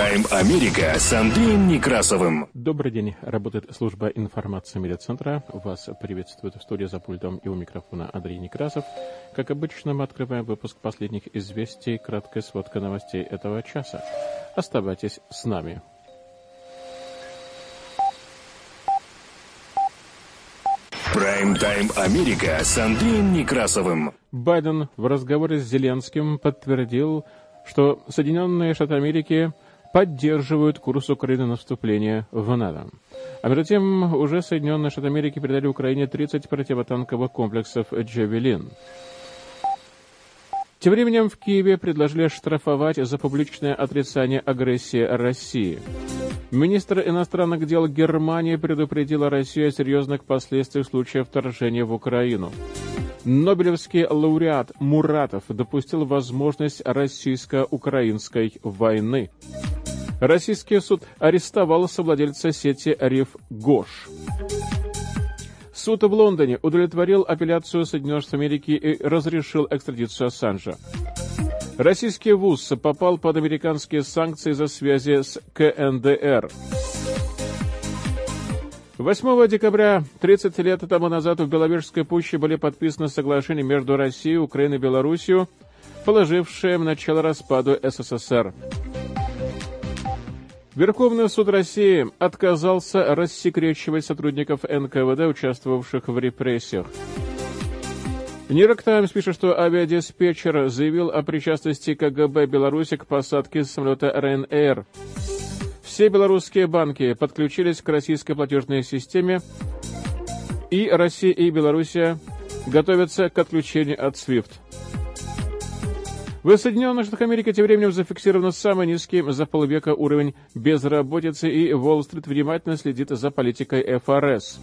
Прайм-тайм Америка с Андреем Некрасовым. Добрый день. Работает служба информации медиацентра. Вас приветствует в студии за пультом и у микрофона Андрей Некрасов. Как обычно, мы открываем выпуск последних известий, краткая сводка новостей этого часа. Оставайтесь с нами. Прайм-тайм Америка с Андреем Некрасовым. Байден в разговоре с Зеленским подтвердил, что Соединенные Штаты Америки поддерживают курс Украины на вступление в НАТО. А между тем, уже Соединенные Штаты Америки передали Украине 30 противотанковых комплексов «Джавелин». Тем временем в Киеве предложили штрафовать за публичное отрицание агрессии России. Министр иностранных дел Германии предупредила Россию о серьезных последствиях случая вторжения в Украину. Нобелевский лауреат Муратов допустил возможность российско-украинской войны. Российский суд арестовал совладельца сети Риф Гош. Суд в Лондоне удовлетворил апелляцию Соединенных Штатов Америки и разрешил экстрадицию Ассанжа. Российский ВУЗ попал под американские санкции за связи с КНДР. 8 декабря 30 лет тому назад в Беловежской пуще были подписаны соглашения между Россией, Украиной и Белоруссией, положившие начало распаду СССР. Верховный суд России отказался рассекречивать сотрудников НКВД, участвовавших в репрессиях. Нью-Йорк Таймс пишет, что авиадиспетчер заявил о причастности КГБ Беларуси к посадке самолета РНР. Все белорусские банки подключились к российской платежной системе, и Россия и Белоруссия готовятся к отключению от SWIFT. В Соединенных Штатах Америки тем временем зафиксирован самый низкий за полвека уровень безработицы, и Уолл-стрит внимательно следит за политикой ФРС.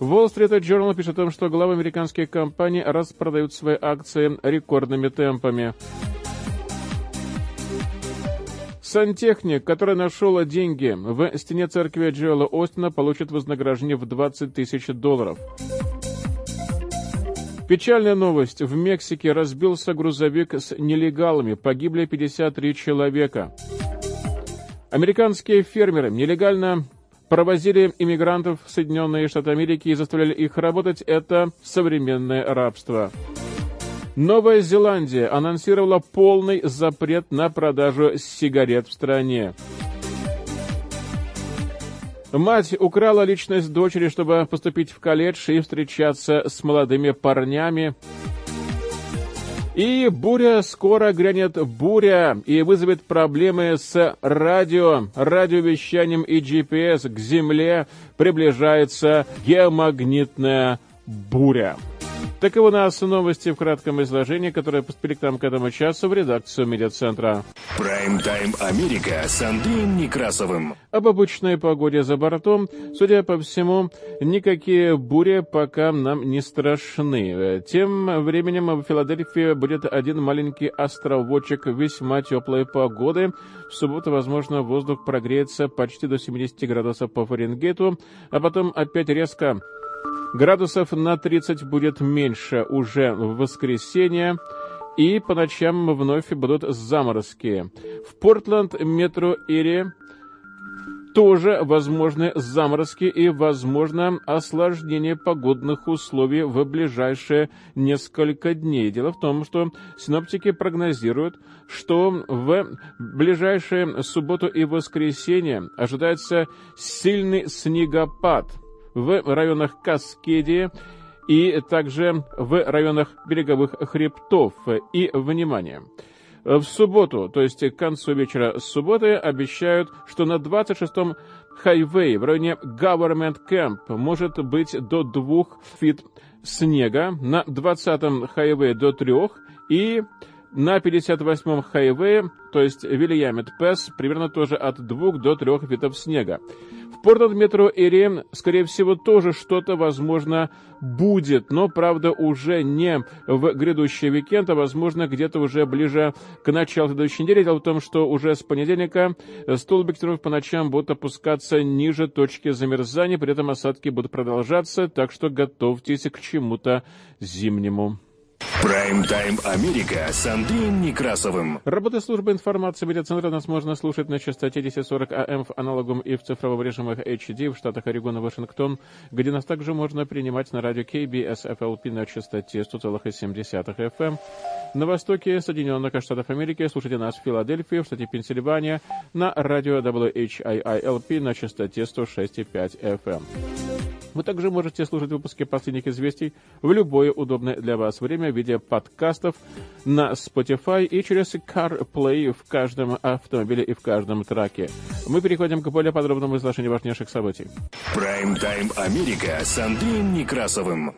Wall Street Journal пишет о том, что главы американских компаний распродают свои акции рекордными темпами. Сантехник, который нашел деньги в стене церкви Джоэла Остина, получит вознаграждение в 20 тысяч долларов. Печальная новость. В Мексике разбился грузовик с нелегалами. Погибли 53 человека. Американские фермеры нелегально провозили иммигрантов в Соединенные Штаты Америки и заставляли их работать. Это современное рабство. Новая Зеландия анонсировала полный запрет на продажу сигарет в стране. Мать украла личность дочери, чтобы поступить в колледж и встречаться с молодыми парнями. И буря, скоро грянет буря и вызовет проблемы с радио, радиовещанием и GPS. К Земле приближается геомагнитная буря. Таковы у нас новости в кратком изложении, которые поступили к нам к этому часу в редакцию медиацентра. Прайм-тайм Америка с Андреем Некрасовым. Об обычной погоде за бортом, судя по всему, никакие бури пока нам не страшны. Тем временем в Филадельфии будет один маленький островочек весьма теплой погоды. В субботу, возможно, воздух прогреется почти до 70 градусов по Фаренгейту, а потом опять резко Градусов на 30 будет меньше уже в воскресенье, и по ночам вновь будут заморозки. В Портленд, метро Ири тоже возможны заморозки и, возможно, осложнение погодных условий в ближайшие несколько дней. Дело в том, что синоптики прогнозируют, что в ближайшие субботу и воскресенье ожидается сильный снегопад – в районах Каскадии и также в районах береговых хребтов. И, внимание, в субботу, то есть к концу вечера субботы, обещают, что на 26-м хайвей в районе Government Camp может быть до двух feet снега, на 20-м хайвее до трех и на 58-м хайвее, то есть Вильямет Пэс, примерно тоже от 2 до 3 фитов снега. В Портленд метро Эри, скорее всего, тоже что-то, возможно, будет, но, правда, уже не в грядущий уикенд, а, возможно, где-то уже ближе к началу следующей недели. Дело в том, что уже с понедельника столбик ветров по ночам будут опускаться ниже точки замерзания, при этом осадки будут продолжаться, так что готовьтесь к чему-то зимнему. Прайм-тайм Америка с Андреем Некрасовым. Работа службы информации медиацентра нас можно слушать на частоте 1040 АМ в аналогом и в цифровом режимах HD в штатах Орегон и Вашингтон, где нас также можно принимать на радио KBS FLP на частоте 100,7 FM. На востоке Соединенных Штатов Америки слушайте нас в Филадельфии, в штате Пенсильвания, на радио WHIILP на частоте 106,5 FM. Вы также можете слушать выпуски последних известий в любое удобное для вас время в виде подкастов на Spotify и через CarPlay в каждом автомобиле и в каждом траке. Мы переходим к более подробному изложению важнейших событий. Прайм-тайм Америка с Андреем Некрасовым.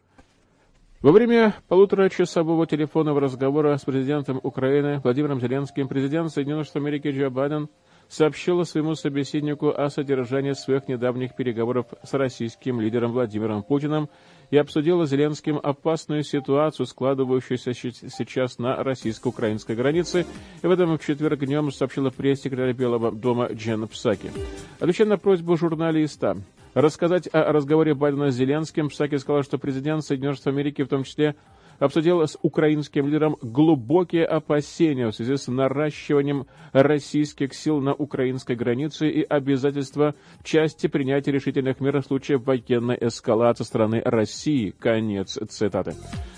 Во время полуторачасового телефонного разговора с президентом Украины Владимиром Зеленским президент Соединенных Штатов Америки Джо Байден – сообщила своему собеседнику о содержании своих недавних переговоров с российским лидером Владимиром Путиным и обсудила Зеленским опасную ситуацию, складывающуюся сейчас на российско-украинской границе, и в этом в четверг днем сообщила пресс-секретарь Белого дома Джен Псаки. Отвечая на просьбу журналиста рассказать о разговоре Байдена с Зеленским, Псаки сказал, что президент Соединенных Штатов Америки в том числе обсудил с украинским лидером глубокие опасения в связи с наращиванием российских сил на украинской границе и обязательства части принятия решительных мер в случае военной эскалации страны России. Конец цитаты.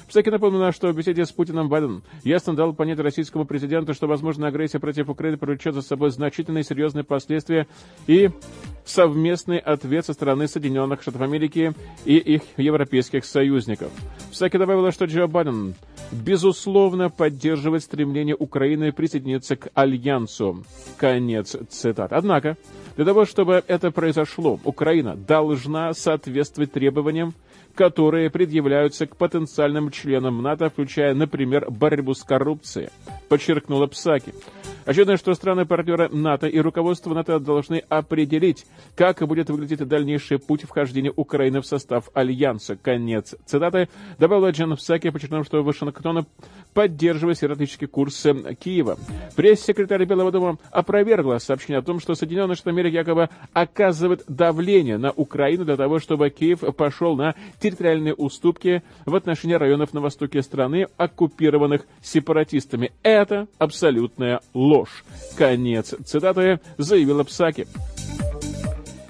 Псаки напомнила, что в беседе с Путиным Байден ясно дал понять российскому президенту, что возможная агрессия против Украины повлечет за собой значительные серьезные последствия и совместный ответ со стороны Соединенных Штатов Америки и их европейских союзников. Псаки добавила, что Джо Байден безусловно поддерживает стремление Украины присоединиться к Альянсу. Конец цитат. Однако, для того, чтобы это произошло, Украина должна соответствовать требованиям которые предъявляются к потенциальным членам НАТО, включая, например, борьбу с коррупцией, подчеркнула Псаки. Очевидно, что страны-партнеры НАТО и руководство НАТО должны определить, как будет выглядеть дальнейший путь вхождения Украины в состав Альянса. Конец цитаты. Добавила Джан Псаки, подчеркнув, что Вашингтон поддерживает североатлантический курс Киева. Пресс-секретарь Белого дома опровергла сообщение о том, что Соединенные Штаты Америки якобы оказывают давление на Украину для того, чтобы Киев пошел на территориальные уступки в отношении районов на востоке страны, оккупированных сепаратистами. Это абсолютная ложь. Конец цитаты заявила Псаки.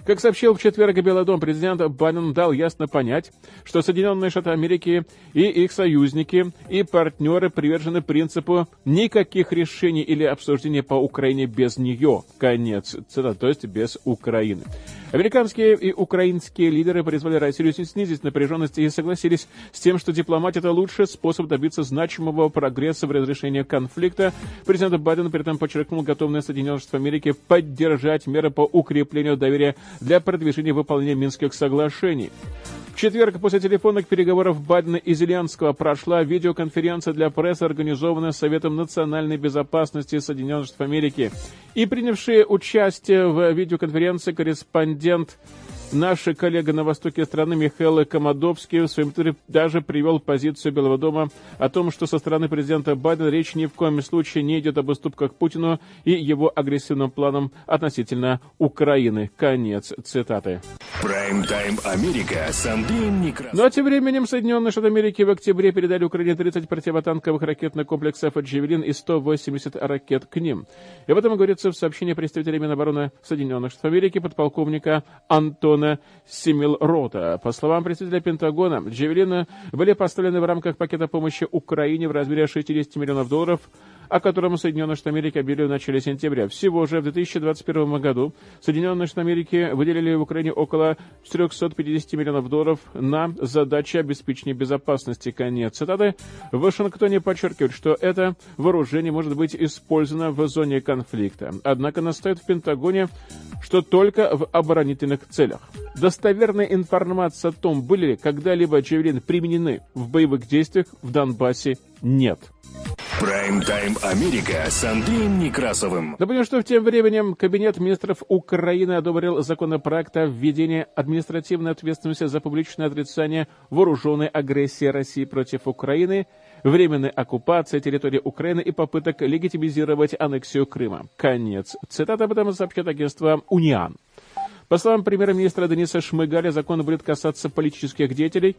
Как сообщил в четверг Белый дом, президент Байден дал ясно понять, что Соединенные Штаты Америки и их союзники и партнеры привержены принципу никаких решений или обсуждений по Украине без нее. Конец цитаты, то есть без Украины. Американские и украинские лидеры призвали Россию снизить напряженность и согласились с тем, что дипломатия – это лучший способ добиться значимого прогресса в разрешении конфликта. Президент Байден при этом подчеркнул готовность Соединенных Штатов Америки поддержать меры по укреплению доверия для продвижения выполнения Минских соглашений. Четверг после телефонных переговоров Байдена и Зеленского прошла видеоконференция для прессы, организованная Советом национальной безопасности Соединенных Штатов Америки. И принявшие участие в видеоконференции корреспондент Наш коллега на востоке страны Михаил Комодовский в своем туре даже привел позицию Белого дома о том, что со стороны президента Байдена речь ни в коем случае не идет об уступках Путину и его агрессивным планам относительно Украины. Конец цитаты. Прайм-тайм Америка с Андреем Некрасовым. Ну а тем временем Соединенные Штаты Америки в октябре передали Украине 30 противотанковых ракетных комплексов «Джевелин» и 180 ракет к ним. И об этом говорится в сообщении представителя Минобороны Соединенных Штатов Америки подполковника Антона Пентагона Семилрота. По словам представителя Пентагона, «Джавелины» были поставлены в рамках пакета помощи Украине в размере 60 миллионов долларов – о котором Соединенные Штаты Америки объявили в начале сентября. Всего же в 2021 году Соединенные Штаты Америки выделили в Украине около 450 миллионов долларов на задачи обеспечения безопасности. Конец цитаты. В Вашингтоне подчеркивают, что это вооружение может быть использовано в зоне конфликта. Однако настаивают в Пентагоне, что только в оборонительных целях. Достоверная информация о том, были ли когда-либо джавелины применены в боевых действиях в Донбассе, нет. Прайм-тайм Америка с Андреем Некрасовым. Напомню, что в тем временем Кабинет министров Украины одобрил законопроект о введении административной ответственности за публичное отрицание вооруженной агрессии России против Украины, временной оккупации территории Украины и попыток легитимизировать аннексию Крыма. Конец. Цитата об этом сообщает агентство «Униан». По словам премьер-министра Дениса Шмыгаля, закон будет касаться политических деятелей,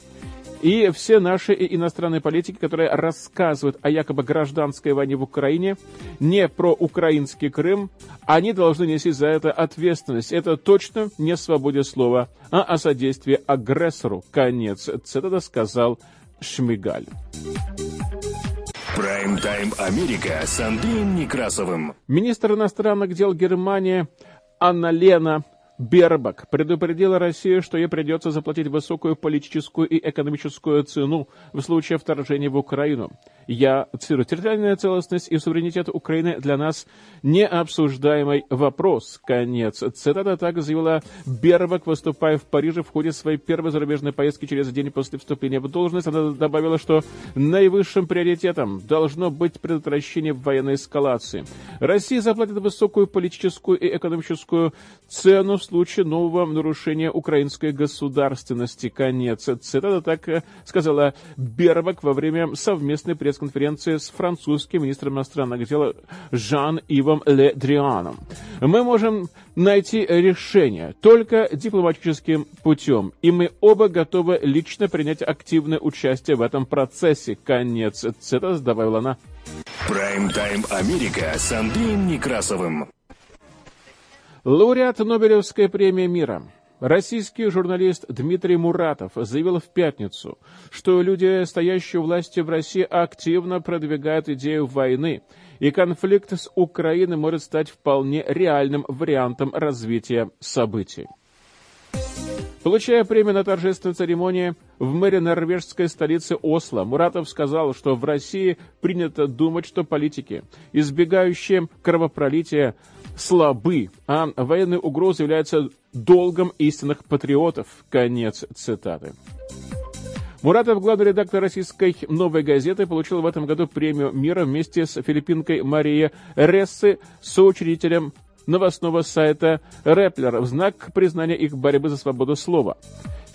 и все наши иностранные политики, которые рассказывают о якобы гражданской войне в Украине, не про украинский Крым, они должны нести за это ответственность. Это точно не свободе слова, а о содействии агрессору. Конец цитата сказал Шмыгаль. Прайм-тайм Америка с Андреем Некрасовым. Министр иностранных дел Германии Анна Лена Бербак предупредила Россию, что ей придется заплатить высокую политическую и экономическую цену в случае вторжения в Украину. Я цитирую, территориальная целостность и суверенитет Украины для нас необсуждаемый вопрос. Конец. Цитата так заявила Бербак, выступая в Париже в ходе своей первой зарубежной поездки через день после вступления в должность. Она добавила, что наивысшим приоритетом должно быть предотвращение военной эскалации. Россия заплатит высокую политическую и экономическую цену в случае нового нарушения украинской государственности. Конец. Цитата так э, сказала Бербак во время совместной пресс-конференции с французским министром иностранных дел Жан-Ивом Ле Дрианом. Мы можем найти решение только дипломатическим путем, и мы оба готовы лично принять активное участие в этом процессе. Конец. Цитата добавила она. Прайм-тайм Америка с Андреем Некрасовым. Лауреат Нобелевской премии мира. Российский журналист Дмитрий Муратов заявил в пятницу, что люди, стоящие у власти в России, активно продвигают идею войны, и конфликт с Украиной может стать вполне реальным вариантом развития событий. Получая премию на торжественной церемонии в мэре норвежской столицы Осло, Муратов сказал, что в России принято думать, что политики, избегающие кровопролития, слабы, а военные угрозы являются долгом истинных патриотов. Конец цитаты. Муратов, главный редактор российской «Новой газеты», получил в этом году премию мира вместе с филиппинкой Марией Рессы, соучредителем новостного сайта «Реплер» в знак признания их борьбы за свободу слова.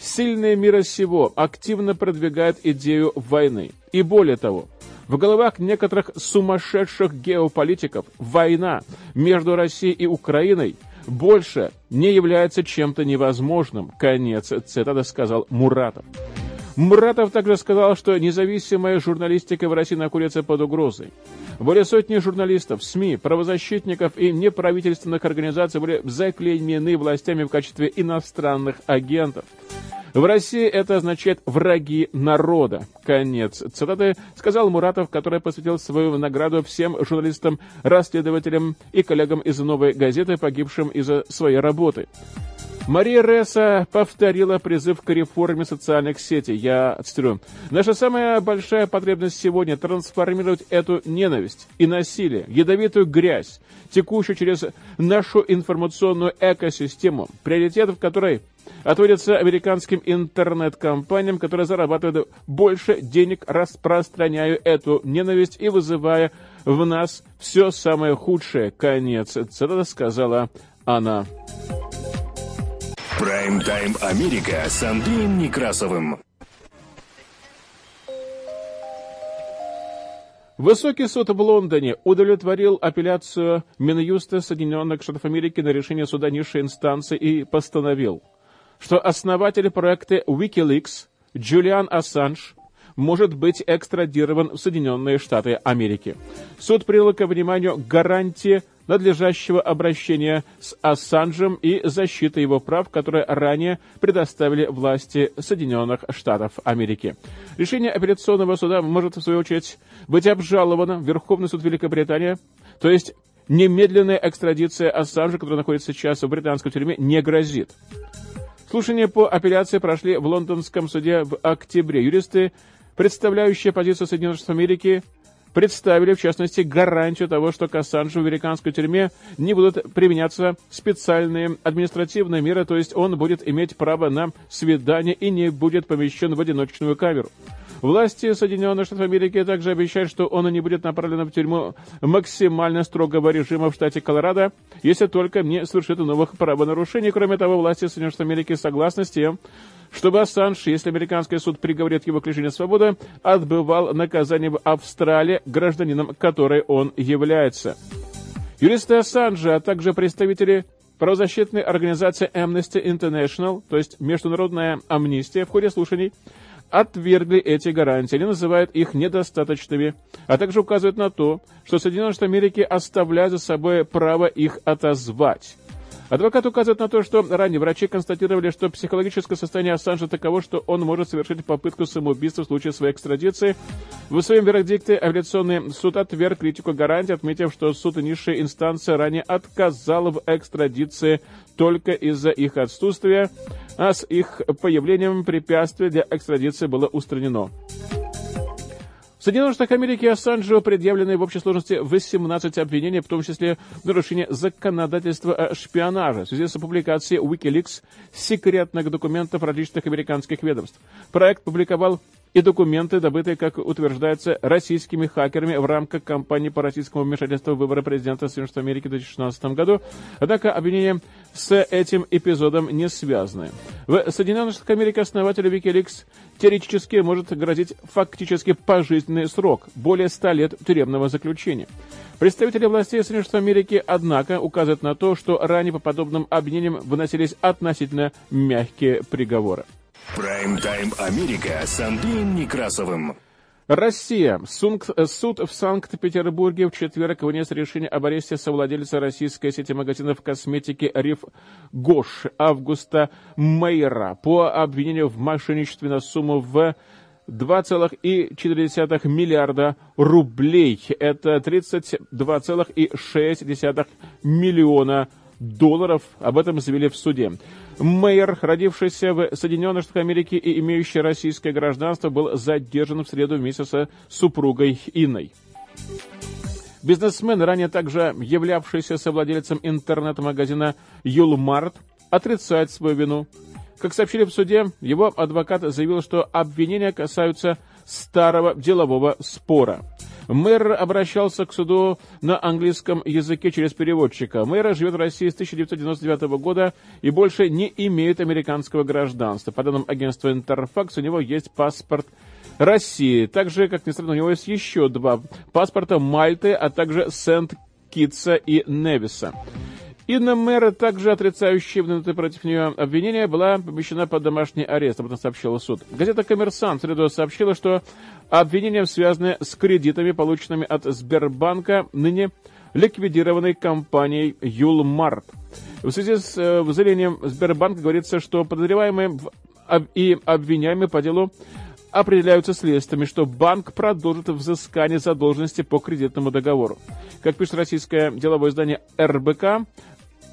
Сильные мира сего активно продвигают идею войны. И более того, в головах некоторых сумасшедших геополитиков война между Россией и Украиной больше не является чем-то невозможным. Конец цитаты сказал Муратов. Муратов также сказал, что независимая журналистика в России находится под угрозой. Более сотни журналистов, СМИ, правозащитников и неправительственных организаций были заклеймены властями в качестве иностранных агентов. В России это означает «враги народа». Конец цитаты сказал Муратов, который посвятил свою награду всем журналистам, расследователям и коллегам из «Новой газеты», погибшим из-за своей работы. Мария Ресса повторила призыв к реформе социальных сетей. Я цитирую. «Наша самая большая потребность сегодня – трансформировать эту ненависть и насилие, ядовитую грязь, текущую через нашу информационную экосистему, приоритетов которой отводятся американским интернет-компаниям, которые зарабатывают больше денег, распространяя эту ненависть и вызывая в нас все самое худшее. Конец цитата сказала она. Прайм-тайм Америка с Андреем Некрасовым. Высокий суд в Лондоне удовлетворил апелляцию Минюста Соединенных Штатов Америки на решение суда низшей инстанции и постановил, что основатель проекта Wikileaks Джулиан Ассанж может быть экстрадирован в Соединенные Штаты Америки. Суд принял ко вниманию гарантии надлежащего обращения с Ассанжем и защиты его прав, которые ранее предоставили власти Соединенных Штатов Америки. Решение апелляционного суда может, в свою очередь, быть обжаловано в Верховный суд Великобритании, то есть немедленная экстрадиция Ассанжа, который находится сейчас в британской тюрьме, не грозит. Слушания по апелляции прошли в лондонском суде в октябре. Юристы, представляющие позицию Соединенных Штатов Америки, представили, в частности, гарантию того, что к Ассанжу в американской тюрьме не будут применяться специальные административные меры, то есть он будет иметь право на свидание и не будет помещен в одиночную камеру. Власти Соединенных Штатов Америки также обещают, что он не будет направлен в тюрьму максимально строгого режима в штате Колорадо, если только не совершит новых правонарушений. Кроме того, власти Соединенных Штатов Америки согласны с тем, чтобы Ассанж, если американский суд приговорит его к лишению свободы, отбывал наказание в Австралии, гражданином которой он является. Юристы Ассанжа, а также представители правозащитной организации Amnesty International, то есть Международная амнистия, в ходе слушаний отвергли эти гарантии. Они называют их недостаточными, а также указывают на то, что Соединенные Штаты Америки оставляют за собой право их отозвать. Адвокат указывает на то, что ранее врачи констатировали, что психологическое состояние Ассанжа таково, что он может совершить попытку самоубийства в случае своей экстрадиции. В своем вердикте авиационный суд отверг критику гарантии, отметив, что суд и низшая инстанция ранее отказала в экстрадиции только из-за их отсутствия, а с их появлением препятствие для экстрадиции было устранено. Соединенных Штатах Америки Ассанжу предъявлены в общей сложности 18 обвинений, в том числе в нарушении законодательства о шпионаже в связи с публикацией Wikileaks секретных документов различных американских ведомств. Проект публиковал и документы, добытые, как утверждается, российскими хакерами в рамках кампании по российскому вмешательству в выборы президента Соединенных Штатов Америки в 2016 году. Однако обвинения с этим эпизодом не связаны. В Соединенных Штатах Америки основателю Wikileaks теоретически может грозить фактически пожизненный срок, более 100 лет тюремного заключения. Представители властей Соединенных Штатов Америки, однако, указывают на то, что ранее по подобным обвинениям выносились относительно мягкие приговоры. Прайм-тайм Америка с Андреем Некрасовым. Россия. Суд в Санкт-Петербурге в четверг вынес решение об аресте совладельца российской сети магазинов косметики «Риф Гош» Августа Мейера по обвинению в мошенничестве на сумму в 2,4 миллиарда рублей. Это 32,6 миллиона долларов. Об этом заявили в суде. Мейер, родившийся в Соединенных Штатах Америки и имеющий российское гражданство, был задержан в среду вместе со супругой Инной. Бизнесмен, ранее также являвшийся совладельцем интернет-магазина Юлмарт, отрицает свою вину. Как сообщили в суде, его адвокат заявил, что обвинения касаются старого делового спора. Мэр обращался к суду на английском языке через переводчика. Мэр живет в России с 1999 года и больше не имеет американского гражданства. По данным агентства Интерфакс, у него есть паспорт России. Также, как ни странно, у него есть еще два паспорта Мальты, а также Сент-Китса и Невиса. Инна Мэра, также отрицающая выдвинутые против нее обвинения, была помещена под домашний арест, об этом сообщила суд. Газета «Коммерсант» в среду сообщила, что обвинения связаны с кредитами, полученными от Сбербанка, ныне ликвидированной компанией «Юлмарт». В связи с э, заявлением Сбербанка говорится, что подозреваемые в, об, и обвиняемые по делу определяются следствиями, что банк продолжит взыскание задолженности по кредитному договору. Как пишет российское деловое издание РБК,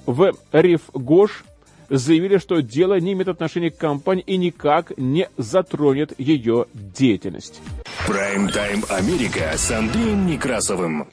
в Риф Гош заявили, что дело не имеет отношения к компании и никак не затронет ее деятельность. Прайм-тайм Америка с Андреем Некрасовым.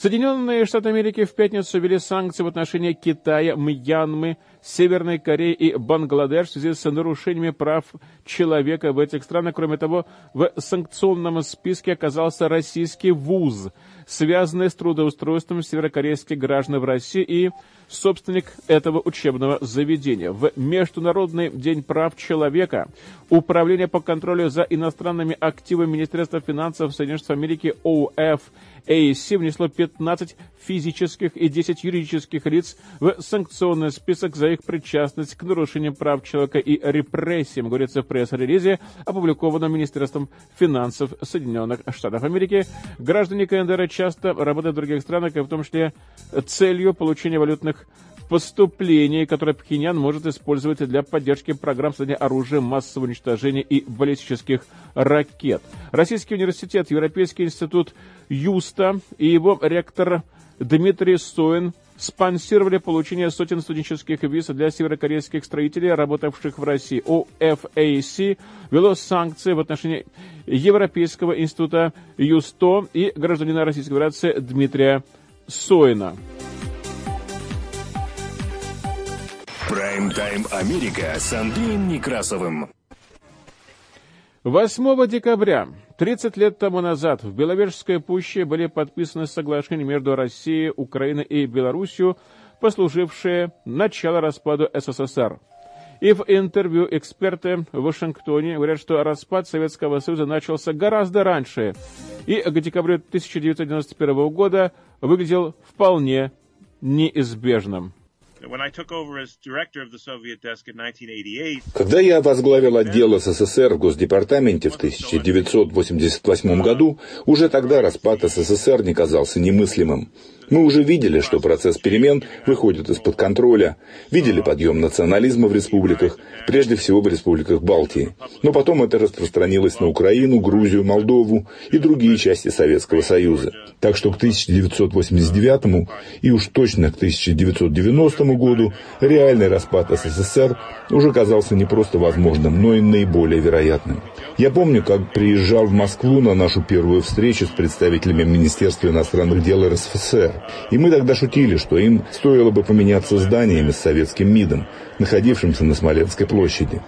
Соединенные Штаты Америки в пятницу ввели санкции в отношении Китая, Мьянмы, Северной Кореи и Бангладеш в связи с нарушениями прав человека в этих странах. Кроме того, в санкционном списке оказался российский вуз, связанный с трудоустройством северокорейских граждан в России и собственник этого учебного заведения. В Международный день прав человека Управление по контролю за иностранными активами Министерства финансов Соединенных Штатов Америки ОФ АСИ внесло 15 физических и 10 юридических лиц в санкционный список за их причастность к нарушениям прав человека и репрессиям, говорится в пресс-релизе, опубликованном Министерством финансов Соединенных Штатов Америки. Граждане КНДР часто работают в других странах, и в том числе целью получения валютных поступлений, которые Пхеньян может использовать для поддержки программ создания оружия массового уничтожения и баллистических ракет. Российский университет, Европейский институт Юста и его ректор Дмитрий Стоин спонсировали получение сотен студенческих виз для северокорейских строителей, работавших в России. ОФАС вело санкции в отношении Европейского института ЮСТО и гражданина Российской Федерации Дмитрия Соина. Прайм-тайм Америка с Андреем Некрасовым. 8 декабря, 30 лет тому назад, в Беловежской пуще были подписаны соглашения между Россией, Украиной и Белоруссией, послужившие начало распаду СССР. И в интервью эксперты в Вашингтоне говорят, что распад Советского Союза начался гораздо раньше и к декабрю 1991 года выглядел вполне неизбежным. Когда я возглавил отдел СССР в Госдепартаменте в 1988 году, уже тогда распад СССР не казался немыслимым. Мы уже видели, что процесс перемен выходит из-под контроля, видели подъем национализма в республиках, прежде всего в республиках Балтии. Но потом это распространилось на Украину, Грузию, Молдову и другие части Советского Союза. Так что к 1989 и уж точно к 1990 году реальный распад СССР уже казался не просто возможным, но и наиболее вероятным. Я помню, как приезжал в Москву на нашу первую встречу с представителями Министерства иностранных дел РСФСР. И мы тогда шутили, что им стоило бы поменяться зданиями с советским МИДом, находившимся на Смоленской площади.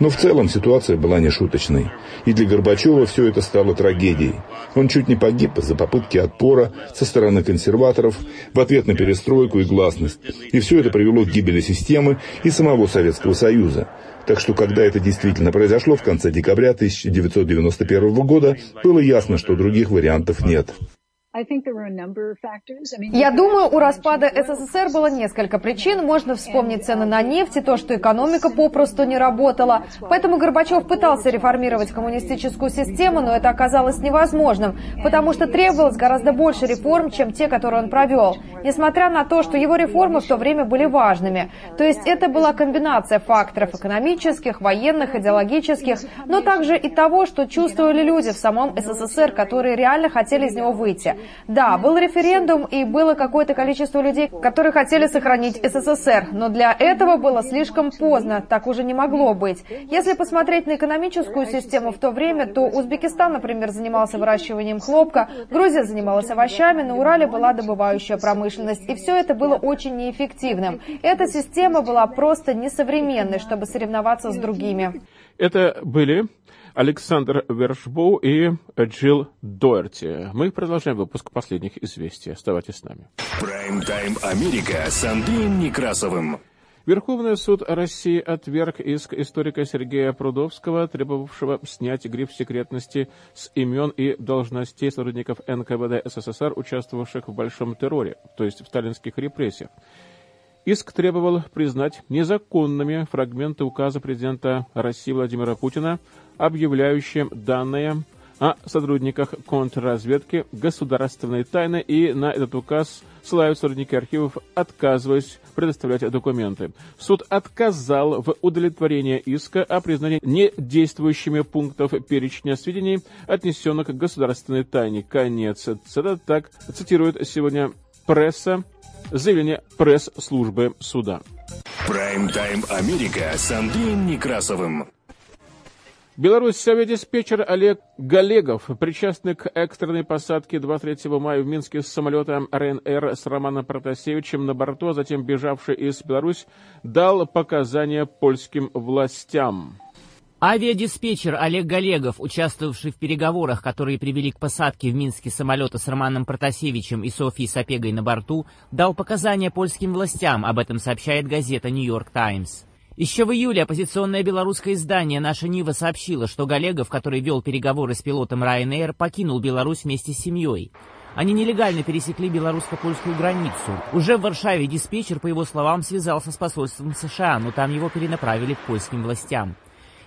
Но в целом ситуация была не шуточной. И для Горбачева все это стало трагедией. Он чуть не погиб из-за попытки отпора со стороны консерваторов в ответ на перестройку и гласность. И все это привело к гибели системы и самого Советского Союза. Так что, когда это действительно произошло в конце декабря 1991 года, было ясно, что других вариантов нет. Я думаю, у распада СССР было несколько причин. Можно вспомнить цены на нефть и то, что экономика попросту не работала. Поэтому Горбачев пытался реформировать коммунистическую систему, но это оказалось невозможным, потому что требовалось гораздо больше реформ, чем те, которые он провел. Несмотря на то, что его реформы в то время были важными. То есть это была комбинация факторов экономических, военных, идеологических, но также и того, что чувствовали люди в самом СССР, которые реально хотели из него выйти. Да, был референдум и было какое-то количество людей, которые хотели сохранить СССР, но для этого было слишком поздно, так уже не могло быть. Если посмотреть на экономическую систему в то время, то Узбекистан, например, занимался выращиванием хлопка, Грузия занималась овощами, на Урале была добывающая промышленность, и все это было очень неэффективным. Эта система была просто несовременной, чтобы соревноваться с другими. Это были Александр Вершбоу и Джилл Доерти. Мы продолжаем выпуск последних известий. Оставайтесь с нами. Прайм-тайм Америка с Андреем Некрасовым. Верховный суд России отверг иск историка Сергея Прудовского, требовавшего снять гриф секретности с имен и должностей сотрудников НКВД СССР, участвовавших в Большом терроре, то есть в сталинских репрессиях. Иск требовал признать незаконными фрагменты указа президента России Владимира Путина объявляющие данные о сотрудниках контрразведки государственной тайны, и на этот указ ссылаются сотрудники архивов, отказываясь предоставлять документы. Суд отказал в удовлетворении иска о признании недействующими пунктов перечня сведений, отнесенных к государственной тайне. Конец. Это так цитирует сегодня пресса, заявление пресс-службы суда. Прайм-тайм Америка с Андреем Некрасовым. Беларусь авиадиспетчер Олег Галегов, причастный к экстренной посадке 23 мая в Минске с самолета РНР с Романом Протасевичем на борту, а затем бежавший из Беларусь, дал показания польским властям. Авиадиспетчер Олег Галегов, участвовавший в переговорах, которые привели к посадке в Минске самолета с Романом Протасевичем и Софией Сапегой на борту, дал показания польским властям, об этом сообщает газета «Нью-Йорк Таймс». Еще в июле оппозиционное белорусское издание «Наша Нива» сообщило, что Галегов, который вел переговоры с пилотом Ryanair, покинул Беларусь вместе с семьей. Они нелегально пересекли белорусско-польскую границу. Уже в Варшаве диспетчер, по его словам, связался с посольством США, но там его перенаправили к польским властям.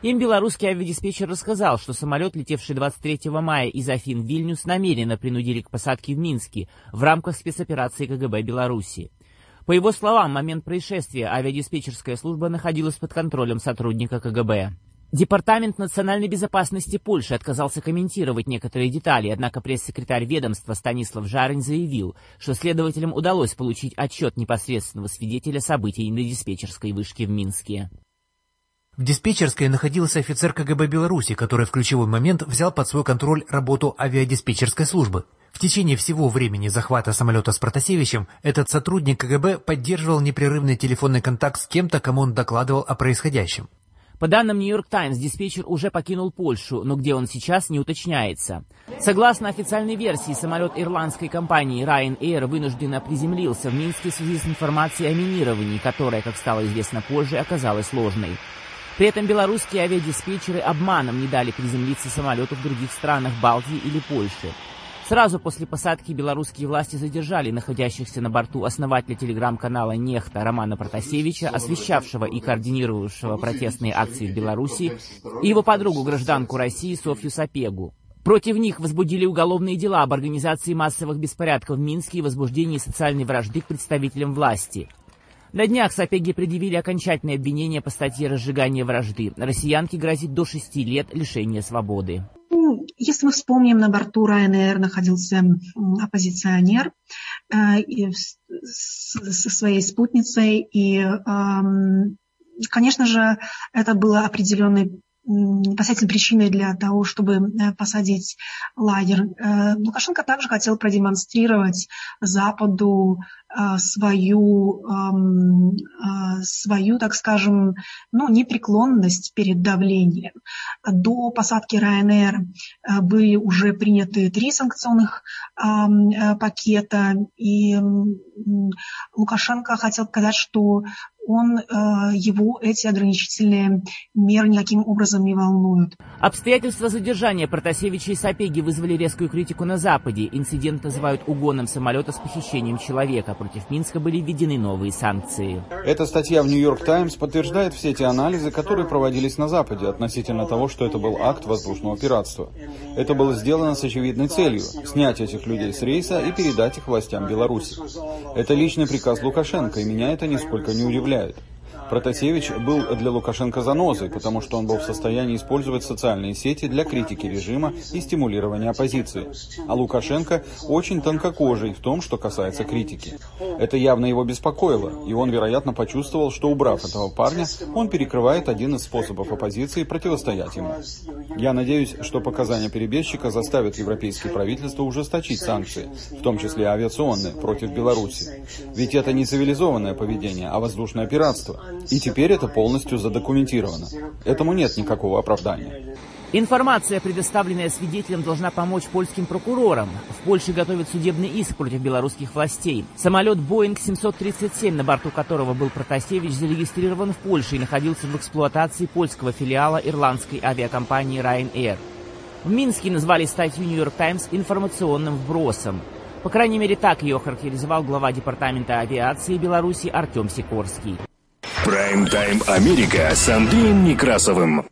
Им белорусский авиадиспетчер рассказал, что самолет, летевший 23 мая из Афин в Вильнюс, намеренно принудили к посадке в Минске в рамках спецоперации КГБ Беларуси. По его словам, в момент происшествия авиадиспетчерская служба находилась под контролем сотрудника КГБ. Департамент национальной безопасности Польши отказался комментировать некоторые детали, однако пресс-секретарь ведомства Станислав Жарень заявил, что следователям удалось получить отчет непосредственного свидетеля событий на диспетчерской вышке в Минске. В диспетчерской находился офицер КГБ Беларуси, который в ключевой момент взял под свой контроль работу авиадиспетчерской службы. В течение всего времени захвата самолета с Протасевичем этот сотрудник КГБ поддерживал непрерывный телефонный контакт с кем-то, кому он докладывал о происходящем. По данным «Нью-Йорк Таймс», диспетчер уже покинул Польшу, но где он сейчас, не уточняется. Согласно официальной версии, самолет ирландской компании Ryanair вынужденно приземлился в Минске в связи с информацией о минировании, которая, как стало известно позже, оказалась ложной. При этом белорусские авиадиспетчеры обманом не дали приземлиться самолету в других странах Балтии или Польши. Сразу после посадки белорусские власти задержали находящихся на борту основателя телеграм-канала «Нехта» Романа Протасевича, освещавшего и координировавшего протестные акции в Беларуси, и его подругу, гражданку России Софью Сапегу. Против них возбудили уголовные дела об организации массовых беспорядков в Минске и возбуждении социальной вражды к представителям власти. На днях Сапеги предъявили окончательное обвинение по статье разжигания вражды». Россиянке грозит до шести лет лишения свободы. Ну, если мы вспомним, на борту Ryanair находился оппозиционер э, со своей спутницей, и, конечно же, это было определенной последней причиной для того, чтобы э, посадить лагерь. Э, Лукашенко также хотел продемонстрировать Западу Э, свою, эм, свою, так скажем, ну, непреклонность перед давлением. До посадки Ryanair были уже приняты три санкционных пакета, и Лукашенко хотел сказать, что он, его эти ограничительные меры никаким образом не волнуют. Обстоятельства задержания Протасевича и Сапеги вызвали резкую критику на Западе. Инцидент называют угоном самолета с похищением человека против Минска были введены новые санкции. Эта статья в «Нью-Йорк Таймс» подтверждает все те анализы, которые проводились на Западе относительно того, что это был акт воздушного пиратства. Это было сделано с очевидной целью – снять этих людей с рейса и передать их властям Беларуси. Это личный приказ Лукашенко, и меня это нисколько не удивляет. بلاد Протасевич был для Лукашенко занозой, потому что он был в состоянии использовать социальные сети для критики режима и стимулирования оппозиции. А Лукашенко очень тонкокожий в том, что касается критики. Это явно его беспокоило, и он, вероятно, почувствовал, что убрав этого парня, он перекрывает один из способов оппозиции противостоять ему. Я надеюсь, что показания перебежчика заставят европейские правительства ужесточить санкции, в том числе авиационные, против Беларуси. Ведь это не цивилизованное поведение, а воздушное пиратство. И теперь это полностью задокументировано. Этому нет никакого оправдания. Информация, предоставленная свидетелям, должна помочь польским прокурорам. В Польше готовят судебный иск против белорусских властей. Самолет Boeing 737, на борту которого был Протасевич, зарегистрирован в Польше и находился в эксплуатации польского филиала ирландской авиакомпании Ryanair. В Минске назвали статью «Нью-Йорк Таймс» информационным вбросом. По крайней мере, так ее характеризовал глава Департамента авиации Беларуси Артем Сикорский. Прайм-тайм Америка с Андреем Некрасовым.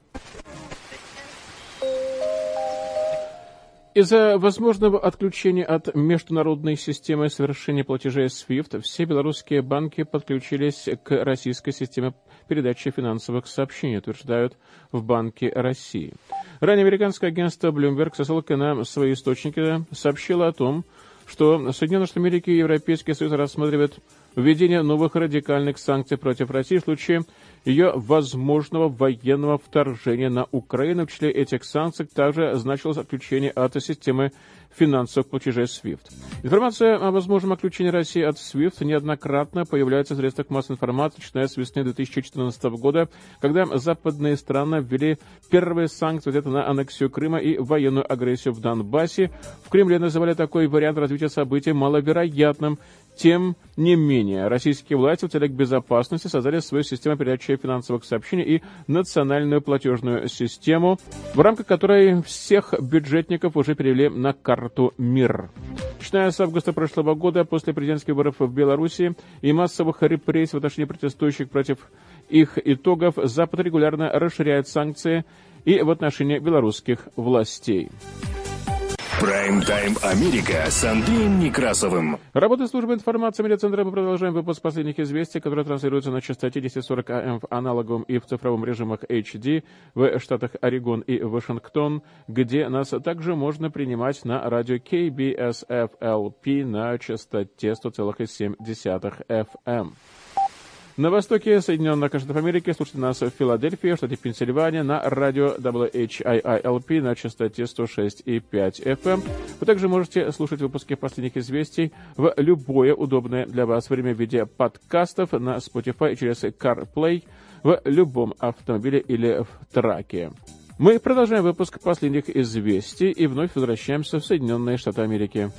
Из-за возможного отключения от международной системы совершения платежей SWIFT все белорусские банки подключились к российской системе передачи финансовых сообщений, утверждают в Банке России. Ранее американское агентство Bloomberg со ссылкой на свои источники сообщило о том, что Соединенные Штаты Америки и Европейский Союз рассматривают введение новых радикальных санкций против России в случае ее возможного военного вторжения на Украину. В числе этих санкций также значилось отключение от системы финансовых платежей SWIFT. Информация о возможном отключении России от SWIFT неоднократно появляется в средствах массовой информации, начиная с весны 2014 года, когда западные страны ввели первые санкции где-то на аннексию Крыма и военную агрессию в Донбассе. В Кремле называли такой вариант развития событий маловероятным, тем не менее, российские власти в целях безопасности создали свою систему передачи финансовых сообщений и национальную платежную систему, в рамках которой всех бюджетников уже перевели на карту МИР. Начиная с августа прошлого года, после президентских выборов в Беларуси и массовых репрессий в отношении протестующих против их итогов, Запад регулярно расширяет санкции и в отношении белорусских властей. Прайм-тайм Америка с Андреем Некрасовым. Работа службы информации медиацентра. Мы продолжаем выпуск последних известий, которые транслируются на частоте 1040 АМ в аналоговом и в цифровом режимах HD в штатах Орегон и Вашингтон, где нас также можно принимать на радио KBSFLP на частоте 100,7 FM. На востоке Соединенных Штатов Америки слушайте нас в Филадельфии, штате Пенсильвания, на радио WHIILP на частоте 106,5 FM. Вы также можете слушать выпуски последних известий в любое удобное для вас время в виде подкастов на Spotify через CarPlay в любом автомобиле или в траке. Мы продолжаем выпуск последних известий и вновь возвращаемся в Соединенные Штаты Америки.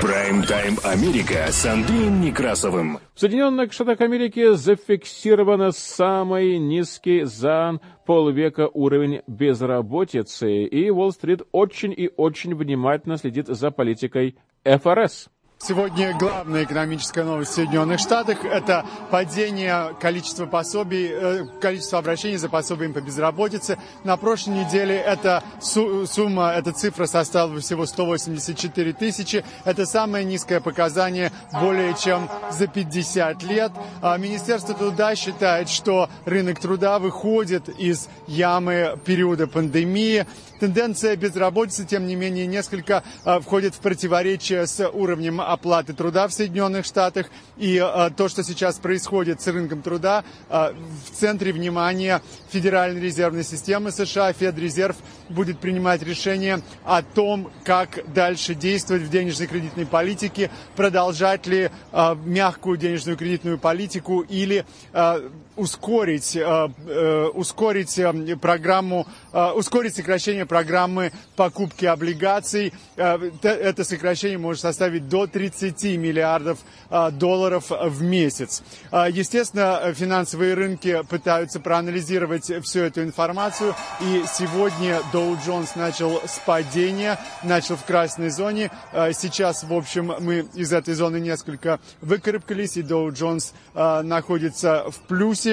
Прайм-тайм Америка с Андреем Некрасовым. В Соединенных Штатах Америки зафиксировано самый низкий за полвека уровень безработицы, и Уолл-стрит очень и очень внимательно следит за политикой ФРС. Сегодня главная экономическая новость в Соединенных Штатах – это падение количества пособий, э, количества обращений за пособием по безработице. На прошлой неделе эта сумма, эта цифра составила всего 184 тысячи. Это самое низкое показание более чем за 50 лет. А Министерство труда считает, что рынок труда выходит из ямы периода пандемии. Тенденция безработицы, тем не менее, несколько а, входит в противоречие с уровнем оплаты труда в Соединенных Штатах. И а, то, что сейчас происходит с рынком труда, а, в центре внимания Федеральной резервной системы США, Федрезерв, будет принимать решение о том, как дальше действовать в денежной кредитной политике, продолжать ли мягкую денежную кредитную политику или ускорить, э, ускорить программу, ускорить сокращение программы покупки облигаций. Э, это сокращение может составить до 30 миллиардов э, долларов в месяц. Э, естественно, финансовые рынки пытаются проанализировать всю эту информацию. И сегодня Dow Jones начал с падения, начал в красной зоне. Сейчас, в общем, мы из этой зоны несколько выкарабкались, и Dow Jones находится в плюсе.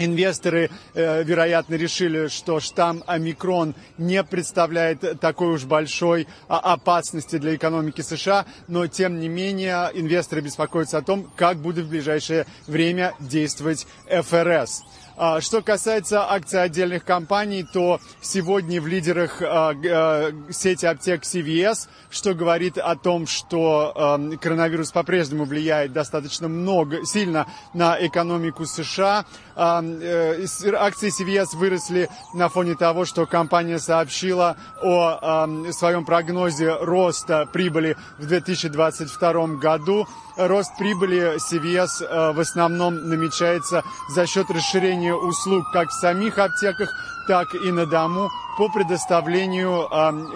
Инвесторы, э, вероятно, решили, что штамм омикрон не представляет такой уж большой а, опасности для экономики США, но тем не менее инвесторы беспокоятся о том, как будет в ближайшее время действовать ФРС. А, что касается акций отдельных компаний, то сегодня в лидерах а, а, сети аптек CVS, что говорит о том, что коронавирус по-прежнему влияет достаточно много, сильно на экономику США. Э, акции CVS выросли на фоне того, что компания сообщила о своем прогнозе роста прибыли в 2022 году. Рост прибыли CVS в основном намечается за счет расширения услуг как в самих аптеках, так и на дому по предоставлению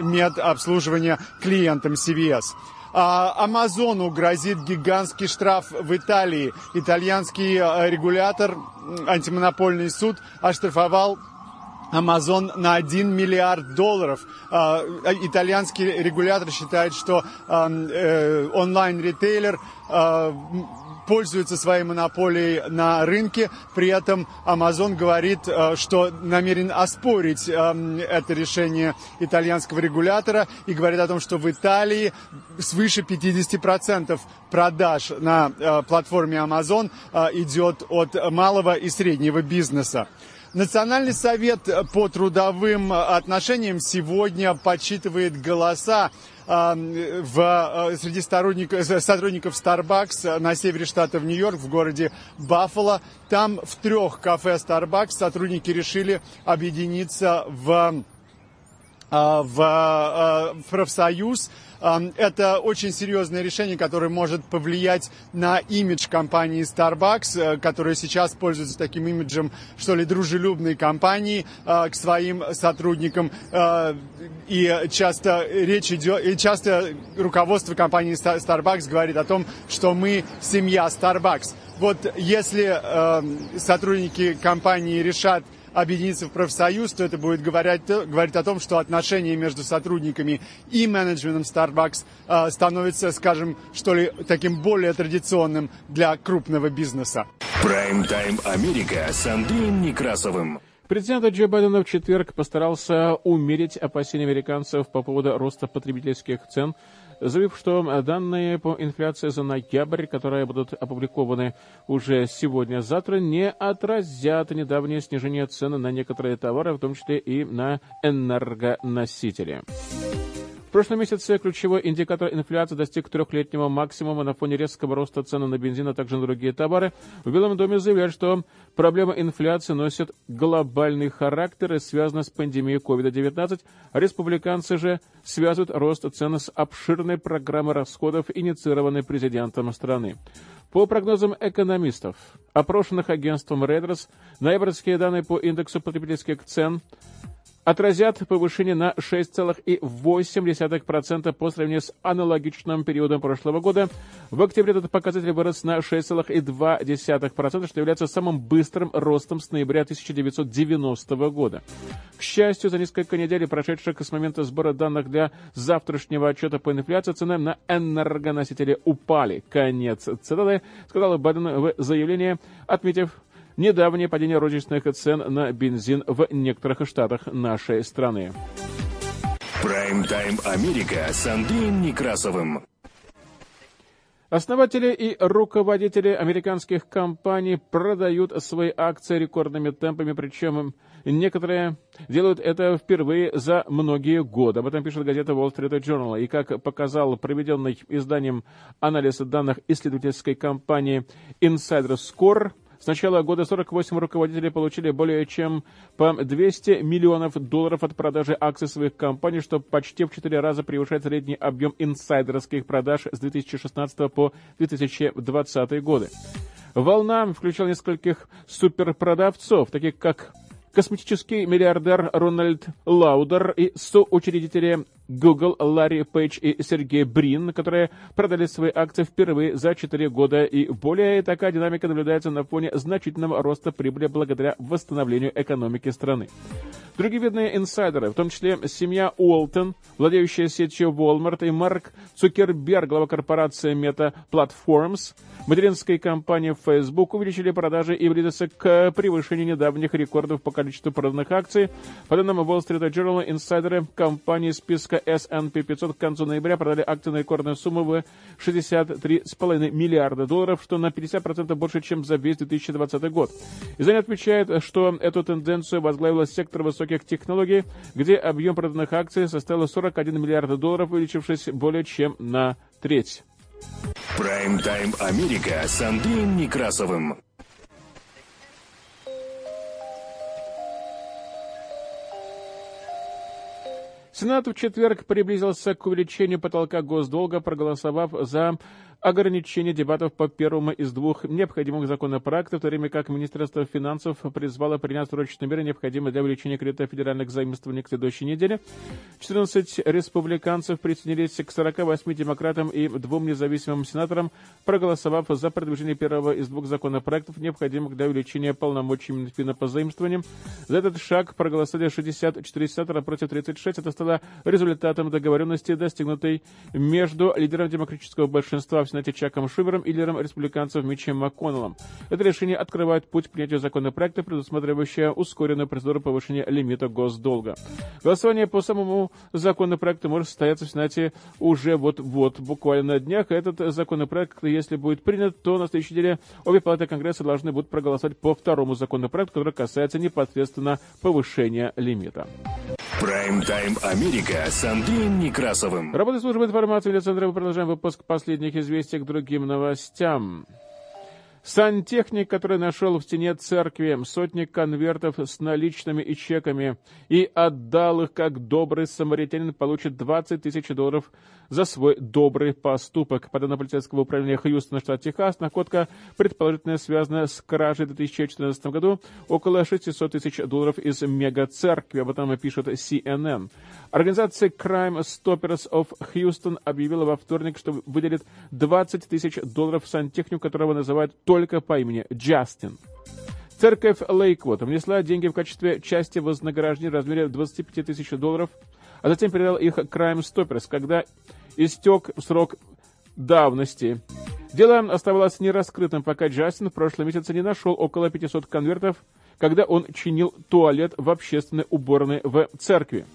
медобслуживания клиентам CVS. А Амазону грозит гигантский штраф в Италии. Итальянский э, регулятор, антимонопольный суд оштрафовал Amazon на 1 миллиард долларов. А, итальянский регулятор считает, что э, онлайн-ритейлер пользуется своей монополией на рынке. При этом Amazon говорит, э, что намерен оспорить э, это решение итальянского регулятора и говорит о том, что в Италии свыше 50% продаж на э, платформе Amazon идет от малого и среднего бизнеса. Национальный совет по трудовым отношениям сегодня подсчитывает голоса в, среди сотрудников, сотрудников Starbucks на севере штата в Нью-Йорк, в городе Баффало. Там в трех кафе Starbucks сотрудники решили объединиться в, в, в профсоюз это очень серьезное решение, которое может повлиять на имидж компании Starbucks, э, которая сейчас пользуется таким имиджем, что ли, дружелюбной компании э, к своим сотрудникам. Э, и часто речь идет, и часто руководство компании Starbucks говорит о том, что мы семья Starbucks. Вот если сотрудники компании решат объединиться в профсоюз, то это будет говорить, говорить о том, что отношения между сотрудниками и менеджментом Starbucks э, становятся, скажем, что ли, таким более традиционным для крупного бизнеса. Прайм-тайм Америка с Андреем Некрасовым. Президент Джо Байден в четверг постарался умерить опасения американцев по поводу роста потребительских цен – заявив, что данные по инфляции за ноябрь, которые будут опубликованы уже сегодня-завтра, не отразят недавнее снижение цен на некоторые товары, в том числе и на энергоносители. Прошлом месяце ключевой индикатор инфляции достиг трехлетнего максимума на фоне резкого роста цен на бензин, а также на другие товары. В Белом доме заявляют, что проблема инфляции носит глобальный характер и связана с пандемией COVID-19. Республиканцы же связывают рост цен с обширной программой расходов, инициированной президентом страны. По прогнозам экономистов, опрошенных агентством Reuters, ноябрьские данные по индексу потребительских цен отразят повышение на 6,8% по сравнению с аналогичным периодом прошлого года. В октябре этот показатель вырос на 6,2%, что является самым быстрым ростом с ноября 1990 года. К счастью, за несколько недель, прошедших с момента сбора данных для завтрашнего отчета по инфляции, цены на энергоносители упали. Конец цитаты, сказал Байден в заявлении, отметив недавнее падение розничных цен на бензин в некоторых штатах нашей страны. Прайм-тайм Америка с Андреем Некрасовым. Основатели и руководители американских компаний продают свои акции рекордными темпами, причем некоторые делают это впервые за многие годы. Об этом пишет газета Wall Street Journal. И как показал проведенный изданием анализ данных исследовательской компании Insider Score, с начала года 48 руководителей получили более чем по 200 миллионов долларов от продажи акций своих компаний, что почти в 4 раза превышает средний объем инсайдерских продаж с 2016 по 2020 годы. Волна включала нескольких суперпродавцов, таких как косметический миллиардер Рональд Лаудер и соучредители Google Ларри Пейдж и Сергей Брин, которые продали свои акции впервые за 4 года и более. Такая динамика наблюдается на фоне значительного роста прибыли благодаря восстановлению экономики страны. Другие видные инсайдеры, в том числе семья Уолтон, владеющая сетью Walmart, и Марк Цукерберг, глава корпорации Meta Platforms, материнской компании Facebook, увеличили продажи и близятся к превышению недавних рекордов по количеству проданных акций. По данным Wall Street Journal, инсайдеры компании списка S&P 500 к концу ноября продали акции на рекордную сумму в 63,5 миллиарда долларов, что на 50% больше, чем за весь 2020 год. Издание отмечает, что эту тенденцию возглавила сектор высоких технологий, где объем проданных акций составил 41 миллиард долларов, увеличившись более чем на треть. Прайм-тайм Америка с Андреем Некрасовым. Сенат в четверг приблизился к увеличению потолка госдолга, проголосовав за ограничение дебатов по первому из двух необходимых законопроектов, в то время как Министерство финансов призвало принять срочные меры, необходимые для увеличения кредита федеральных заимствований к следующей неделе. 14 республиканцев присоединились к 48 демократам и двум независимым сенаторам, проголосовав за продвижение первого из двух законопроектов, необходимых для увеличения полномочий Минфина по заимствованиям. За этот шаг проголосовали 64 сенатора против 36. Это стало результатом договоренности, достигнутой между лидером демократического большинства в Сенате Чаком Шумером и лидером республиканцев Митчем МакКоннеллом. Это решение открывает путь к принятию законопроекта, предусматривающего ускоренную процедуру повышения лимита госдолга. Голосование по самому законопроекту может состояться в Сенате уже вот-вот, буквально на днях. Этот законопроект, если будет принят, то на следующей неделе обе палаты Конгресса должны будут проголосовать по второму законопроекту, который касается непосредственно повышения лимита. Прайм-тайм Америка с Андреем Некрасовым. Работа службы информации Центра. Мы продолжаем выпуск последних известий к другим новостям. Сантехник, который нашел в стене церкви сотни конвертов с наличными и чеками и отдал их как добрый самаритянин, получит 20 тысяч долларов за свой добрый поступок. По данным полицейского управления Хьюстона, штат Техас, находка предположительно связана с кражей в 2014 году около 600 тысяч долларов из мега-церкви. Об этом пишет CNN. Организация Crime Stoppers of Houston объявила во вторник, что выделит 20 тысяч долларов сантехнику, которого называют только по имени Джастин. Церковь Лейквуд внесла деньги в качестве части вознаграждения в размере 25 тысяч долларов, а затем передал их Crime Stoppers, когда истек срок давности. Дело оставалось нераскрытым, пока Джастин в прошлом месяце не нашел около 500 конвертов, когда он чинил туалет в общественной уборной в церкви.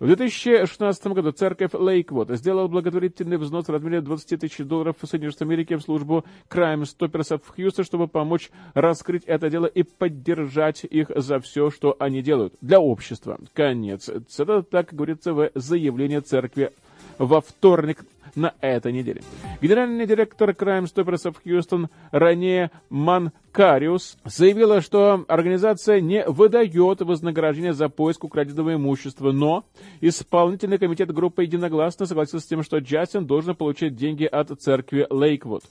В 2016 году церковь Лейквуд сделала благотворительный взнос в размере 20 тысяч долларов в Соединенных Штатах Америки в службу Crime Stoppers в Хьюстоне, чтобы помочь раскрыть это дело и поддержать их за все, что они делают для общества. Конец. Это так говорится в заявлении церкви во вторник на этой неделе. Генеральный директор Crime Stoppers of Houston ранее Манкариус заявила, что организация не выдает вознаграждение за поиск украденного имущества, но исполнительный комитет группы единогласно согласился с тем, что Джастин должен получить деньги от церкви Лейквуд.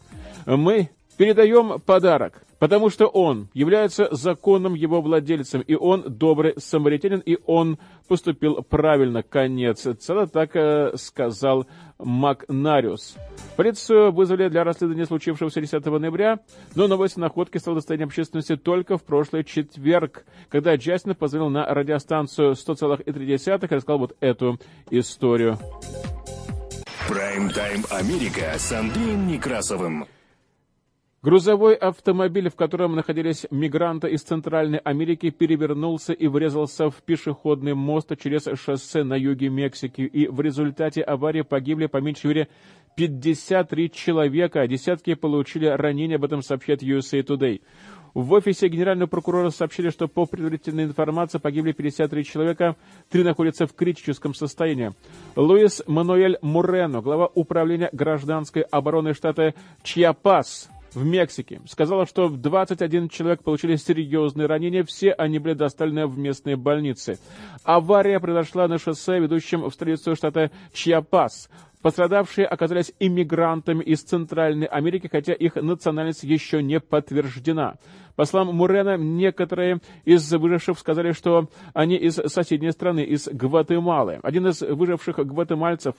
Мы передаем подарок, потому что он является законным его владельцем, и он добрый самаритянин, и он поступил правильно. Конец. Цела так э, сказал Макнариус. Полицию вызвали для расследования случившегося 10 ноября, но новость находки стала достоянием общественности только в прошлый четверг, когда Джастин позвонил на радиостанцию 100,3 и рассказал вот эту историю. Прайм-тайм Америка с Андреем Некрасовым. Грузовой автомобиль, в котором находились мигранты из Центральной Америки, перевернулся и врезался в пешеходный мост через шоссе на юге Мексики. И в результате аварии погибли по меньшей мере 53 человека, а десятки получили ранения, об этом сообщает USA Today. В офисе генерального прокурора сообщили, что по предварительной информации погибли 53 человека, три находятся в критическом состоянии. Луис Мануэль Мурено, глава управления гражданской обороны штата Чьяпас, в Мексике. Сказала, что 21 человек получили серьезные ранения, все они были доставлены в местные больницы. Авария произошла на шоссе, ведущем в столицу штата Чьяпас. Пострадавшие оказались иммигрантами из Центральной Америки, хотя их национальность еще не подтверждена. По словам Мурена, некоторые из выживших сказали, что они из соседней страны, из Гватемалы. Один из выживших гватемальцев,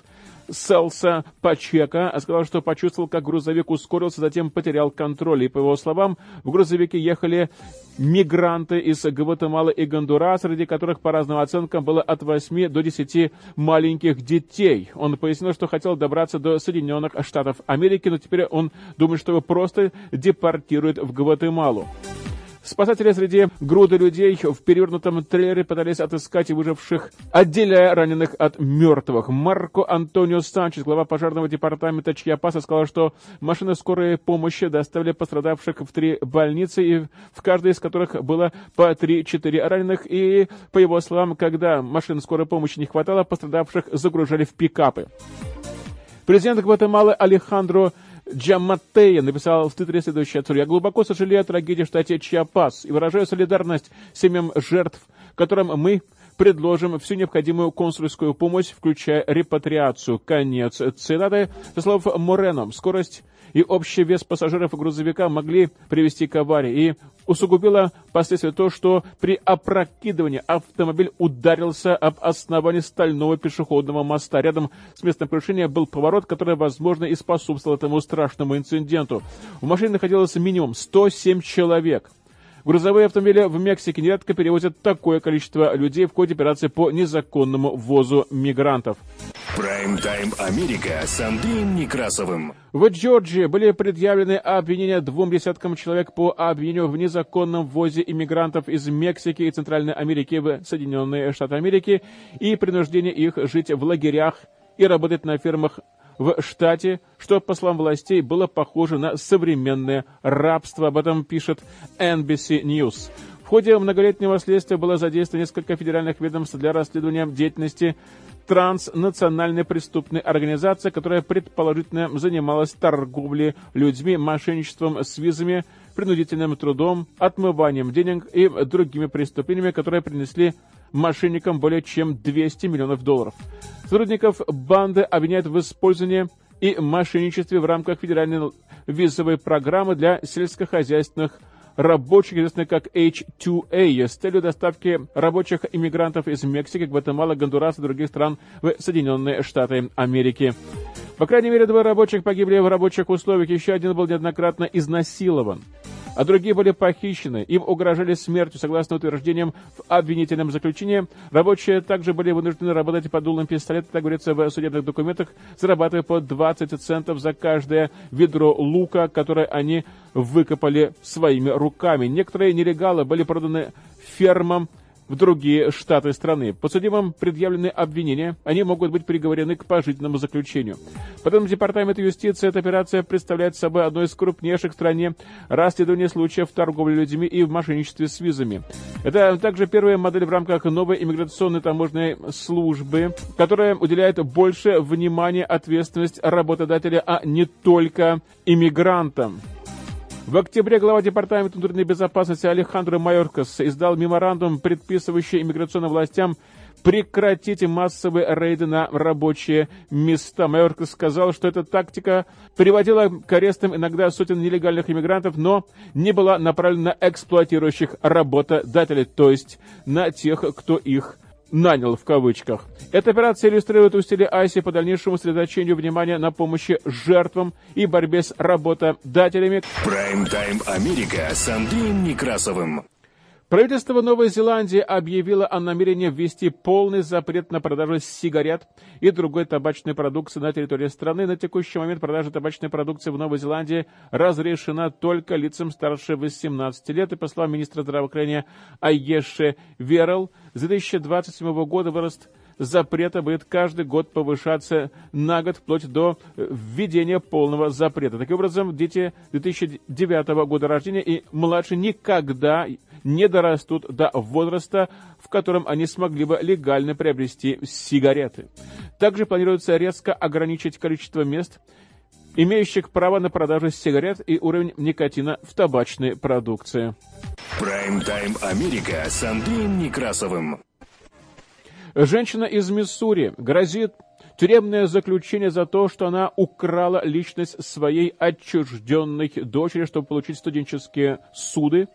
Селса Пачека, сказал, что почувствовал, как грузовик ускорился, затем потерял контроль. И, по его словам, в грузовике ехали мигранты из Гватемалы и Гондураса, среди которых, по разным оценкам, было от 8 до 10 маленьких детей. Он пояснил, что хотел добраться до Соединенных Штатов Америки, но теперь он думает, что его просто депортируют в Гватемалу. Спасатели среди груды людей в перевернутом трейлере пытались отыскать выживших, отделяя раненых от мертвых. Марко Антонио Санчес, глава пожарного департамента Чьяпаса, сказал, что машины скорой помощи доставили пострадавших в три больницы, и в каждой из которых было по 3-4 раненых. И, по его словам, когда машин скорой помощи не хватало, пострадавших загружали в пикапы. Президент Гватемалы Алехандро Джаматея написал в Твиттере следующее отцу. «Я глубоко сожалею о трагедии в штате Чиапас и выражаю солидарность семьям жертв, которым мы предложим всю необходимую консульскую помощь, включая репатриацию». Конец цитаты. Со слов Морено, скорость и общий вес пассажиров грузовика могли привести к аварии. И усугубило последствия то, что при опрокидывании автомобиль ударился об основание стального пешеходного моста. Рядом с местом происшения был поворот, который, возможно, и способствовал этому страшному инциденту. В машине находилось минимум 107 человек. Грузовые автомобили в Мексике нередко перевозят такое количество людей в ходе операции по незаконному ввозу мигрантов. Прайм-тайм Америка с Андреем Некрасовым. В Джорджии были предъявлены обвинения двум десяткам человек по обвинению в незаконном ввозе иммигрантов из Мексики и Центральной Америки в Соединенные Штаты Америки и принуждении их жить в лагерях и работать на фермах в штате, что, по словам властей, было похоже на современное рабство. Об этом пишет NBC News. В ходе многолетнего следствия было задействовано несколько федеральных ведомств для расследования деятельности транснациональной преступной организации, которая предположительно занималась торговлей людьми, мошенничеством с визами, принудительным трудом, отмыванием денег и другими преступлениями, которые принесли мошенникам более чем 200 миллионов долларов. Сотрудников банды обвиняют в использовании и мошенничестве в рамках федеральной визовой программы для сельскохозяйственных рабочих, известных как H2A, с целью доставки рабочих иммигрантов из Мексики, Гватемала, Гондураса и других стран в Соединенные Штаты Америки. По крайней мере, двое рабочих погибли в рабочих условиях, еще один был неоднократно изнасилован а другие были похищены. Им угрожали смертью, согласно утверждениям в обвинительном заключении. Рабочие также были вынуждены работать под дулом пистолета, так говорится в судебных документах, зарабатывая по 20 центов за каждое ведро лука, которое они выкопали своими руками. Некоторые нелегалы были проданы фермам в другие штаты страны. Подсудимым предъявлены обвинения, они могут быть приговорены к пожизненному заключению. По данным Департамента юстиции, эта операция представляет собой одно из крупнейших в стране расследований случаев торговли людьми и в мошенничестве с визами. Это также первая модель в рамках новой иммиграционной таможенной службы, которая уделяет больше внимания ответственность работодателя, а не только иммигрантам. В октябре глава Департамента внутренней безопасности Алехандро Майоркас издал меморандум, предписывающий иммиграционным властям прекратить массовые рейды на рабочие места. Майоркас сказал, что эта тактика приводила к арестам иногда сотен нелегальных иммигрантов, но не была направлена на эксплуатирующих работодателей, то есть на тех, кто их нанял в кавычках. Эта операция иллюстрирует усилия Айси по дальнейшему сосредоточению внимания на помощи жертвам и борьбе с работодателями. Прайм-тайм Америка с Андреем Некрасовым. Правительство Новой Зеландии объявило о намерении ввести полный запрет на продажу сигарет и другой табачной продукции на территории страны. На текущий момент продажа табачной продукции в Новой Зеландии разрешена только лицам старше 18 лет. И по словам министра здравоохранения Айеши Верл, с 2027 года вырост запрета будет каждый год повышаться на год, вплоть до введения полного запрета. Таким образом, дети 2009 года рождения и младше никогда не дорастут до возраста, в котором они смогли бы легально приобрести сигареты. Также планируется резко ограничить количество мест, имеющих право на продажу сигарет и уровень никотина в табачной продукции. Прайм-тайм Америка с Андреем Некрасовым. Женщина из Миссури грозит тюремное заключение за то, что она украла личность своей отчужденной дочери, чтобы получить студенческие суды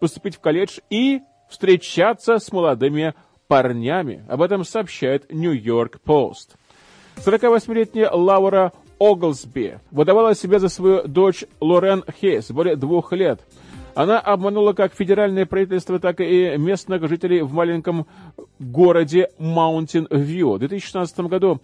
поступить в колледж и встречаться с молодыми парнями. Об этом сообщает Нью-Йорк Пост. 48-летняя Лаура Оглсби выдавала себя за свою дочь Лорен Хейс более двух лет. Она обманула как федеральное правительство, так и местных жителей в маленьком городе Маунтин-Вью. В 2016 году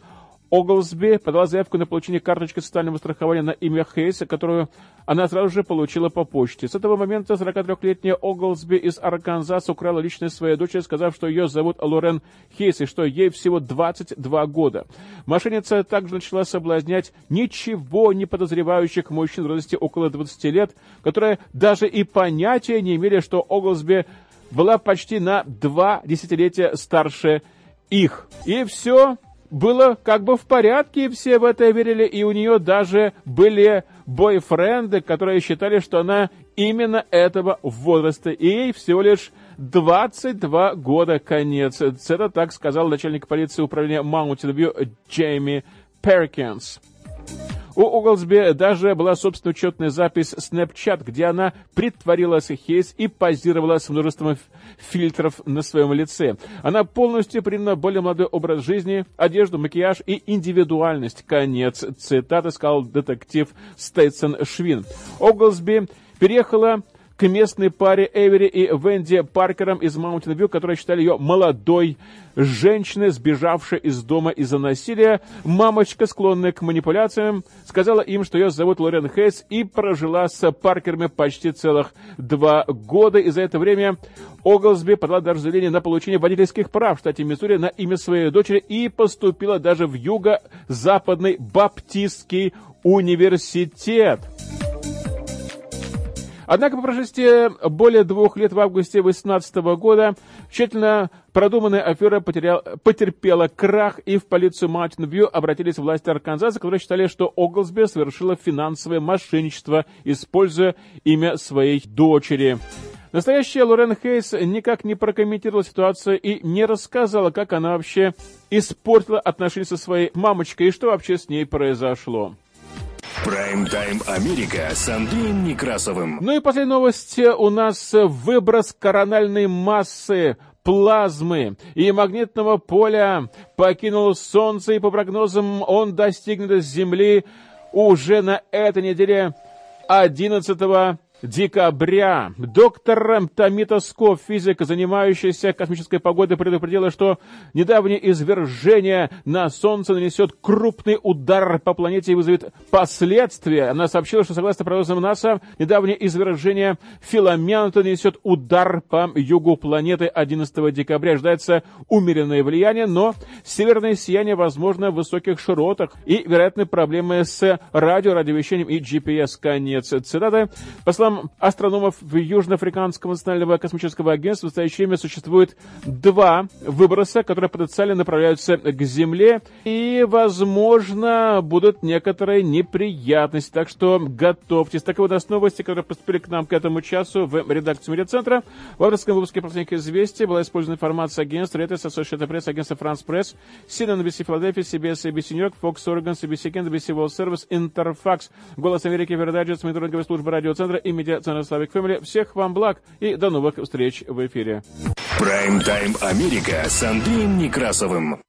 Оглсби подала заявку на получение карточки социального страхования на имя Хейса, которую она сразу же получила по почте. С этого момента 43-летняя Оглсби из Арканзаса украла личность своей дочери, сказав, что ее зовут Лорен Хейс и что ей всего 22 года. Мошенница также начала соблазнять ничего не подозревающих мужчин в возрасте около 20 лет, которые даже и понятия не имели, что Оглсби была почти на два десятилетия старше их. И все было как бы в порядке, и все в это верили, и у нее даже были бойфренды, которые считали, что она именно этого возраста, и ей всего лишь 22 года конец. Это так сказал начальник полиции управления Маунтин-Вью Джейми Перкинс. У Углсби даже была собственная учетная запись Snapchat, где она притворилась Хейс и позировала с множеством фильтров на своем лице. Она полностью приняла более молодой образ жизни, одежду, макияж и индивидуальность. Конец цитаты, сказал детектив Стейтсон Швин. Оглсби переехала к местной паре Эвери и Венди Паркерам из Маунтин Вью, которые считали ее молодой женщиной, сбежавшей из дома из-за насилия. Мамочка, склонная к манипуляциям, сказала им, что ее зовут Лорен Хейс и прожила с Паркерами почти целых два года. И за это время Оглсби подала даже заявление на получение водительских прав в штате Миссури на имя своей дочери и поступила даже в Юго-Западный Баптистский университет. Однако по прошествии более двух лет в августе 2018 года тщательно продуманная афера потерял, потерпела крах, и в полицию Маунтин Вью обратились власти Арканзаса, которые считали, что Оглсби совершила финансовое мошенничество, используя имя своей дочери. Настоящая Лорен Хейс никак не прокомментировала ситуацию и не рассказала, как она вообще испортила отношения со своей мамочкой и что вообще с ней произошло. Прайм-тайм Америка с Андреем Некрасовым. Ну и последняя новость. У нас выброс корональной массы плазмы и магнитного поля покинул Солнце, и по прогнозам он достигнет Земли уже на этой неделе 11 декабря. Доктор Томита Скоп, физик, занимающийся космической погодой, предупредила, что недавнее извержение на Солнце нанесет крупный удар по планете и вызовет последствия. Она сообщила, что согласно прогнозам НАСА, недавнее извержение Филамента нанесет удар по югу планеты 11 декабря. Ожидается умеренное влияние, но северное сияние возможно в высоких широтах и, вероятно, проблемы с радио, радиовещанием и GPS. Конец цитаты. По словам словам астрономов Южноафриканского национального космического агентства, в настоящее время существует два выброса, которые потенциально направляются к Земле, и, возможно, будут некоторые неприятности. Так что готовьтесь. Так вот, новости, которые поступили к нам к этому часу в редакцию медиацентра. В авторском выпуске «Последних известий» была использована информация агентства Reuters, Associated Press, агентства France Press, CNN, NBC Philadelphia, CBS, ABC New York, Fox Oregon, CBC Kent, NBC World Service, Interfax, Голос Америки, Вердаджет, мониторинговая служба радиоцентра и медиацентра Славик Фэмили. Всех вам благ и до новых встреч в эфире. Прайм-тайм Америка с Андреем Некрасовым.